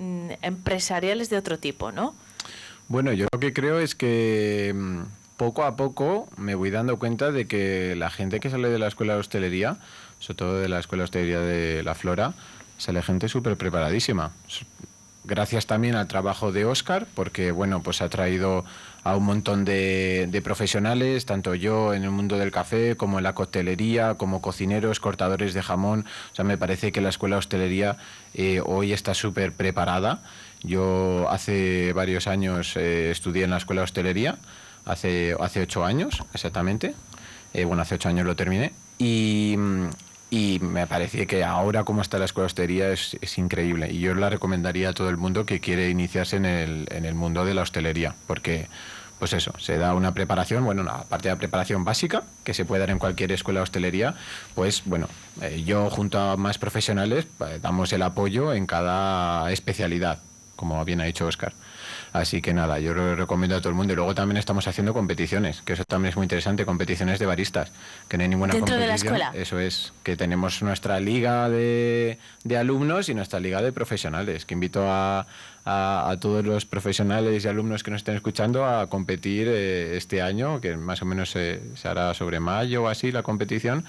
S1: mm, empresariales de otro tipo, ¿no?
S14: Bueno, yo lo que creo es que mm, poco a poco me voy dando cuenta de que la gente que sale de la escuela de hostelería, sobre todo de la escuela de hostelería de La Flora, sale gente súper preparadísima. Gracias también al trabajo de Oscar, porque bueno, pues ha traído a un montón de, de profesionales, tanto yo en el mundo del café, como en la coctelería, como cocineros, cortadores de jamón. O sea, me parece que la escuela de hostelería eh, hoy está súper preparada. Yo hace varios años eh, estudié en la escuela de hostelería, hace, hace ocho años exactamente. Eh, bueno, hace ocho años lo terminé. Y, mm, y me parece que ahora como está la escuela de hostelería es, es increíble. Y yo la recomendaría a todo el mundo que quiere iniciarse en el, en el mundo de la hostelería, porque pues eso, se da una preparación, bueno, una parte de la preparación básica que se puede dar en cualquier escuela de hostelería, pues bueno, eh, yo junto a más profesionales eh, damos el apoyo en cada especialidad, como bien ha dicho Oscar. Así que nada, yo lo recomiendo a todo el mundo. Y luego también estamos haciendo competiciones, que eso también es muy interesante, competiciones de baristas, que no hay ninguna
S1: ¿Dentro de la
S14: competición.
S1: escuela?
S14: Eso es, que tenemos nuestra liga de, de alumnos y nuestra liga de profesionales, que invito a, a- a todos los profesionales y alumnos que nos estén escuchando a competir eh, este año, que más o menos se, se hará sobre mayo o así la competición,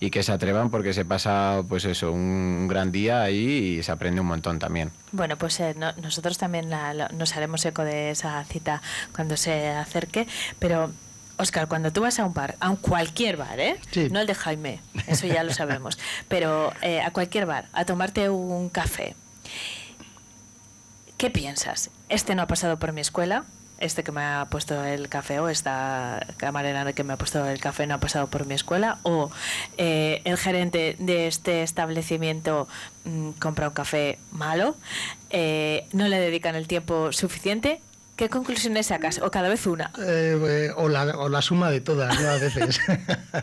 S14: y que se atrevan porque se pasa, pues eso, un, un gran día ahí y se aprende un montón también.
S1: Bueno, pues eh, no- nosotros también la- lo- nos haremos eco de esa cita cuando se acerque, pero Oscar, cuando tú vas a un bar, a un cualquier bar, ¿eh?
S15: Sí.
S1: No el de Jaime, eso ya lo sabemos, pero eh, a cualquier bar, a tomarte un café, ¿qué piensas? Este no ha pasado por mi escuela, este que me ha puesto el café o esta camarera que me ha puesto el café no ha pasado por mi escuela o eh, el gerente de este establecimiento mm, compra un café malo, eh, no le dedican el tiempo suficiente. ¿Qué conclusiones sacas? O cada vez una.
S15: Eh, eh, o, la, o la suma de todas, ¿no? A veces.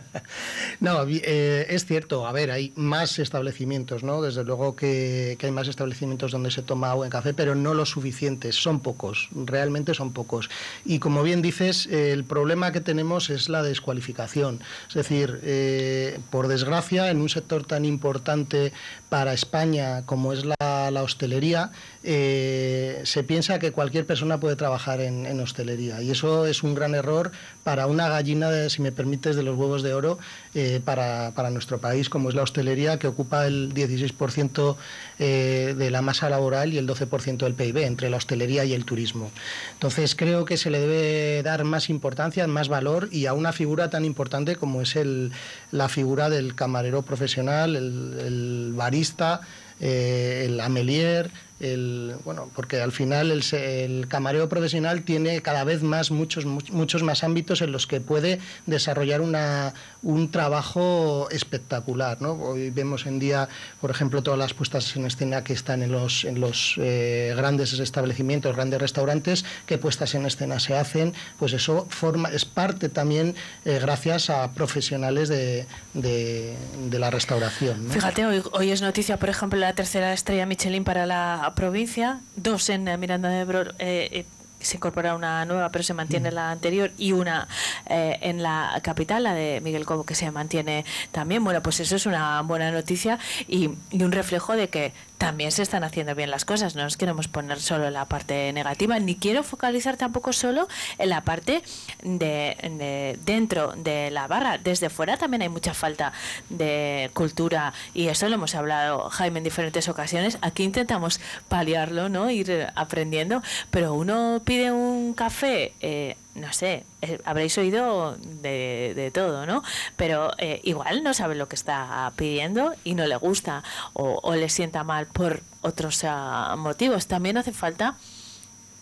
S15: no, eh, es cierto, a ver, hay más establecimientos, ¿no? Desde luego que, hay más establecimientos donde se toma buen café, pero no los suficientes, son pocos, realmente son pocos. Y como bien dices, el problema que tenemos es la descualificación. Es decir, por desgracia, en un sector tan importante para España como es la hostelería, eh, se piensa que cualquier persona puede trabajar en, hostelería. Y eso es un gran error para una gallina, de, si me permites, de los huevos de oro eh, para, para nuestro país, como es la hostelería, que ocupa el 16% eh, de la masa laboral y el 12% del PIB, entre la hostelería y el turismo. Entonces creo que se le debe dar más importancia, más valor y a una figura tan importante como es el, la figura del camarero profesional, el, el barista, el amelier, el, bueno, porque al final el, el camarero profesional tiene cada vez más muchos, much- muchos más ámbitos en los que puede desarrollar una, un trabajo espectacular. ¿no? Hoy vemos en día, por ejemplo, todas las puestas en escena que están en los, en los eh, grandes establecimientos, grandes restaurantes, qué puestas en escena se hacen, pues eso forma, es parte también eh, gracias a profesionales de, de- la restauración.
S1: Fíjate, hoy, hoy es noticia, por ejemplo, la tercera estrella Michelin para la provincia, dos en eh, Miranda de Ebro, se incorpora una nueva, pero se mantiene la anterior, y una eh, en la capital, la de Miguel Cobo, que se mantiene también. Bueno, pues eso es una buena noticia y, y un reflejo de que también se están haciendo bien las cosas. No nos queremos poner solo en la parte negativa, ni quiero focalizar tampoco solo en la parte de, de dentro de la barra. Desde fuera también hay mucha falta de cultura y eso lo hemos hablado, Jaime, en diferentes ocasiones. Aquí intentamos paliarlo, ¿no? Ir aprendiendo, pero uno pide un café. Eh, no sé, eh, habréis oído de, de todo, ¿no? Pero eh, igual no sabe lo que está pidiendo y no le gusta o, le sienta mal por otros ah, motivos. También hace falta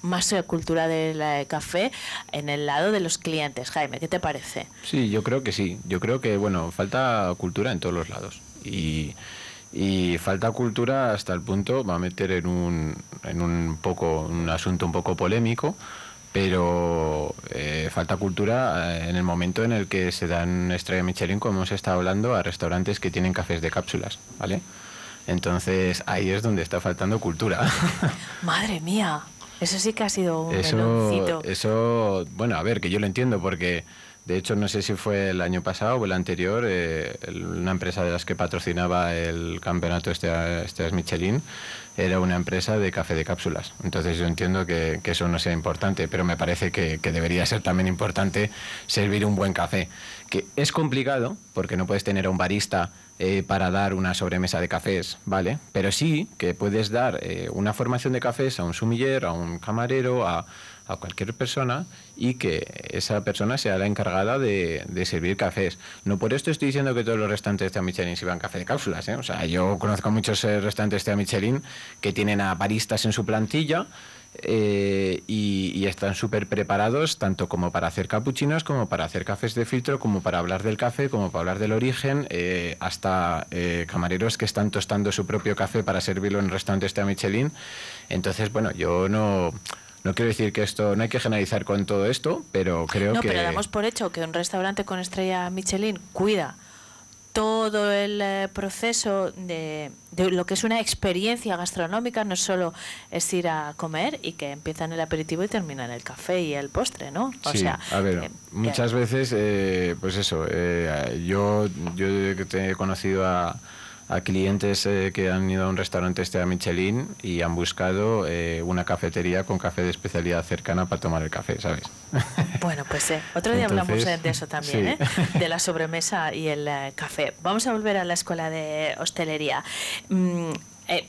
S1: más eh, cultura del eh, café en el lado de los clientes. Jaime, ¿qué te parece?
S14: Sí, yo creo que sí. Yo creo que, bueno, falta cultura en todos los lados. Y, y falta cultura hasta el punto, va a meter en un, en un poco, un asunto un poco polémico, pero eh, falta cultura eh, en el momento en el que se dan estrella Michelin, como hemos estado hablando, a restaurantes que tienen cafés de cápsulas, ¿vale? Entonces ahí es donde está faltando cultura.
S1: Madre mía, eso sí que ha sido un
S14: Eso,
S1: meloncito.
S14: eso, bueno, a ver, que yo lo entiendo porque de hecho no sé si fue el año pasado o el anterior, eh, una empresa de las que patrocinaba el campeonato este, este Michelin era una empresa de café de cápsulas. Entonces yo entiendo que, eso no sea importante, pero me parece que, que debería ser también importante servir un buen café. Que es complicado porque no puedes tener a un barista eh, para dar una sobremesa de cafés, ¿vale? Pero sí que puedes dar eh, una formación de cafés a un sumiller, a un camarero, a, a cualquier persona y que esa persona sea la encargada de, servir cafés. No por esto estoy diciendo que todos los restaurantes de Michelin sirvan café de cápsulas, ¿eh? O sea, yo conozco muchos eh, restaurantes de Michelin que tienen a baristas en su plantilla eh, y, están súper preparados tanto como para hacer capuchinos, como para hacer cafés de filtro, como para hablar del café, como para hablar del origen, eh, hasta camareros que están tostando su propio café para servirlo en restaurantes de Michelin. Entonces, bueno, yo no... No quiero decir que esto, no hay que generalizar con todo esto, pero creo
S1: no,
S14: que...
S1: pero damos por hecho que un restaurante con estrella Michelin cuida todo el eh, proceso de, de lo que es una experiencia gastronómica, no solo es ir a comer y que empieza en el aperitivo y termina en el café y el postre, ¿no? O
S14: sí,
S1: sea,
S14: a ver,
S1: que-
S14: muchas veces, eh, pues eso, eh, yo, yo que te he conocido a, a clientes eh, que han ido a un restaurante este a Michelin y han buscado eh, una cafetería con café de especialidad cercana para tomar el café, ¿sabes?
S1: Bueno, pues eh, otro día hablamos
S14: Entonces,
S1: eh, de eso también,
S14: sí.
S1: ¿eh? de la sobremesa y el café. Vamos a volver a la escuela de hostelería. Mm,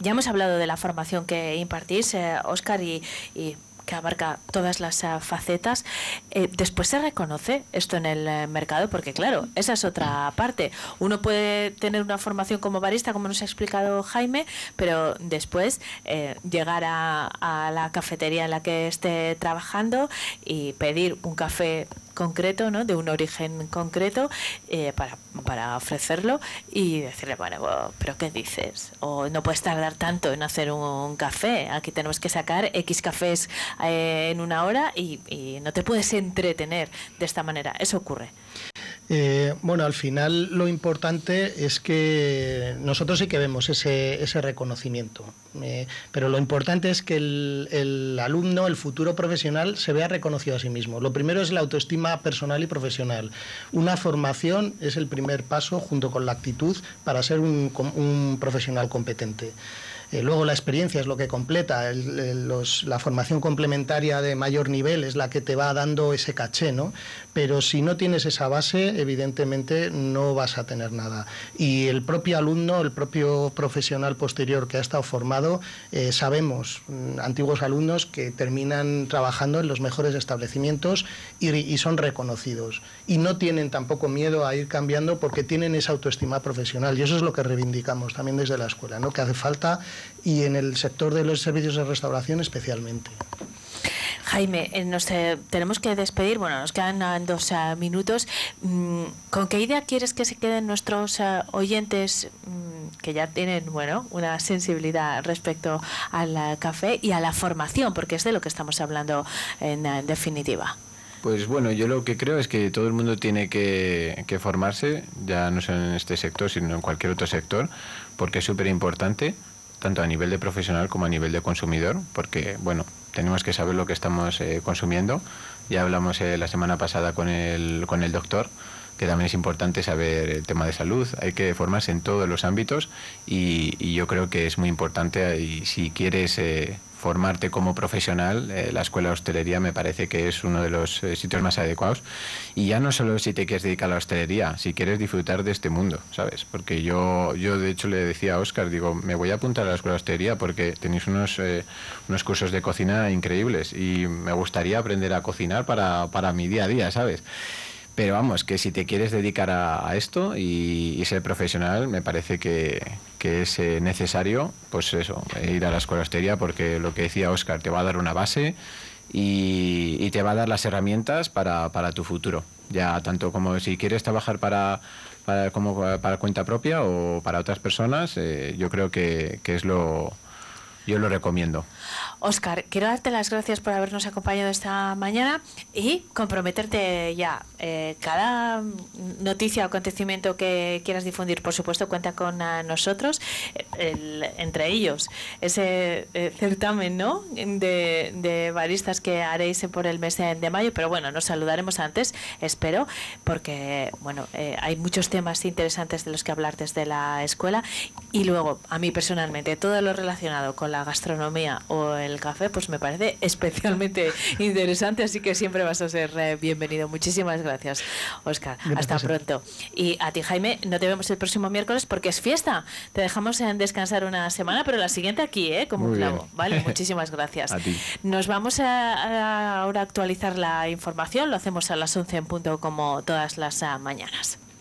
S1: ya hemos hablado de la formación que impartís, Oscar, y, y que abarca todas las eh, facetas. Eh, después se reconoce esto en el eh, mercado, porque claro, esa es otra parte. Uno puede tener una formación como barista, como nos ha explicado Jaime, pero después eh, llegar a, a la cafetería en la que esté trabajando y pedir un café concreto, ¿no? de un origen concreto, eh, para, para ofrecerlo y decirle, bueno, pero ¿qué dices? O no puedes tardar tanto en hacer un café, aquí tenemos que sacar X cafés eh, en una hora y, y no te puedes entretener de esta manera. Eso ocurre.
S15: Eh, bueno, al final lo importante es que nosotros sí que vemos ese, ese reconocimiento, eh, pero lo importante es que el, el alumno, el futuro profesional, se vea reconocido a sí mismo. Lo primero es la autoestima personal y profesional. Una formación es el primer paso junto con la actitud para ser un, profesional competente. Eh, luego la experiencia es lo que completa, la formación complementaria de mayor nivel es la que te va dando ese caché, ¿no? Pero si no tienes esa base, evidentemente no vas a tener nada. Y el propio alumno, el propio profesional posterior que ha estado formado, eh, sabemos, mm, antiguos alumnos, que terminan trabajando en los mejores establecimientos y, y son reconocidos. Y no tienen tampoco miedo a ir cambiando porque tienen esa autoestima profesional. Y eso es lo que reivindicamos también desde la escuela, ¿no? que hace falta y en el sector de los servicios de restauración especialmente.
S1: Jaime, eh, nos eh, tenemos que despedir. Bueno, nos quedan ah, dos ah, minutos. Mm, ¿Con qué idea quieres que se queden nuestros ah, oyentes mm, que ya tienen, bueno, una sensibilidad respecto al café y a la formación? Porque es de lo que estamos hablando en definitiva.
S14: Pues bueno, yo lo que creo es que todo el mundo tiene que, que formarse, ya no solo en este sector, sino en cualquier otro sector, porque es súper importante, tanto a nivel de profesional como a nivel de consumidor, porque, bueno, tenemos que saber lo que estamos eh, consumiendo. Ya hablamos eh, la semana pasada con el, con el doctor que también es importante saber el tema de salud. Hay que formarse en todos los ámbitos y, y yo creo que es muy importante y si quieres eh, formarte como profesional, eh, la escuela de hostelería me parece que es uno de los eh, sitios más adecuados. Y ya no solo si te quieres dedicar a la hostelería, si quieres disfrutar de este mundo, ¿sabes? Porque yo, yo de hecho le decía a Oscar, digo, me voy a apuntar a la escuela de hostelería porque tenéis unos, eh, unos cursos de cocina increíbles y me gustaría aprender a cocinar para, para mi día a día, ¿sabes? Pero vamos, que si te quieres dedicar a, esto y, ser profesional, me parece que, que es eh, necesario, pues eso, ir a la escuela de hostelería porque lo que decía Oscar, te va a dar una base y, y te va a dar las herramientas para, para tu futuro. Ya tanto como si quieres trabajar para, para, como para cuenta propia o para otras personas, eh, yo creo que, que es lo... Yo lo recomiendo.
S1: Oscar, quiero darte las gracias por habernos acompañado esta mañana y comprometerte ya. Eh, cada noticia o acontecimiento que quieras difundir, por supuesto, cuenta con nosotros. El- entre ellos, ese eh, certamen ¿no? de, baristas que haréis por el mes de, de mayo. Pero bueno, nos saludaremos antes, espero, porque bueno, eh, hay muchos temas interesantes de los que hablar desde la escuela. Y luego, a mí personalmente, todo lo relacionado con la gastronomía o el café, pues me parece especialmente interesante, así que siempre vas a ser eh, bienvenido. Muchísimas gracias, Oscar. Hasta pronto. Y a ti, Jaime, no te vemos el próximo miércoles porque es fiesta. Te dejamos en descansar una semana, pero la siguiente aquí, ¿eh? Como un
S14: Muy bien.
S1: clavo. Vale, muchísimas gracias.
S14: A ti.
S1: Nos vamos a, a ahora a actualizar la información. Lo hacemos a las 11 en punto como todas las ah, mañanas.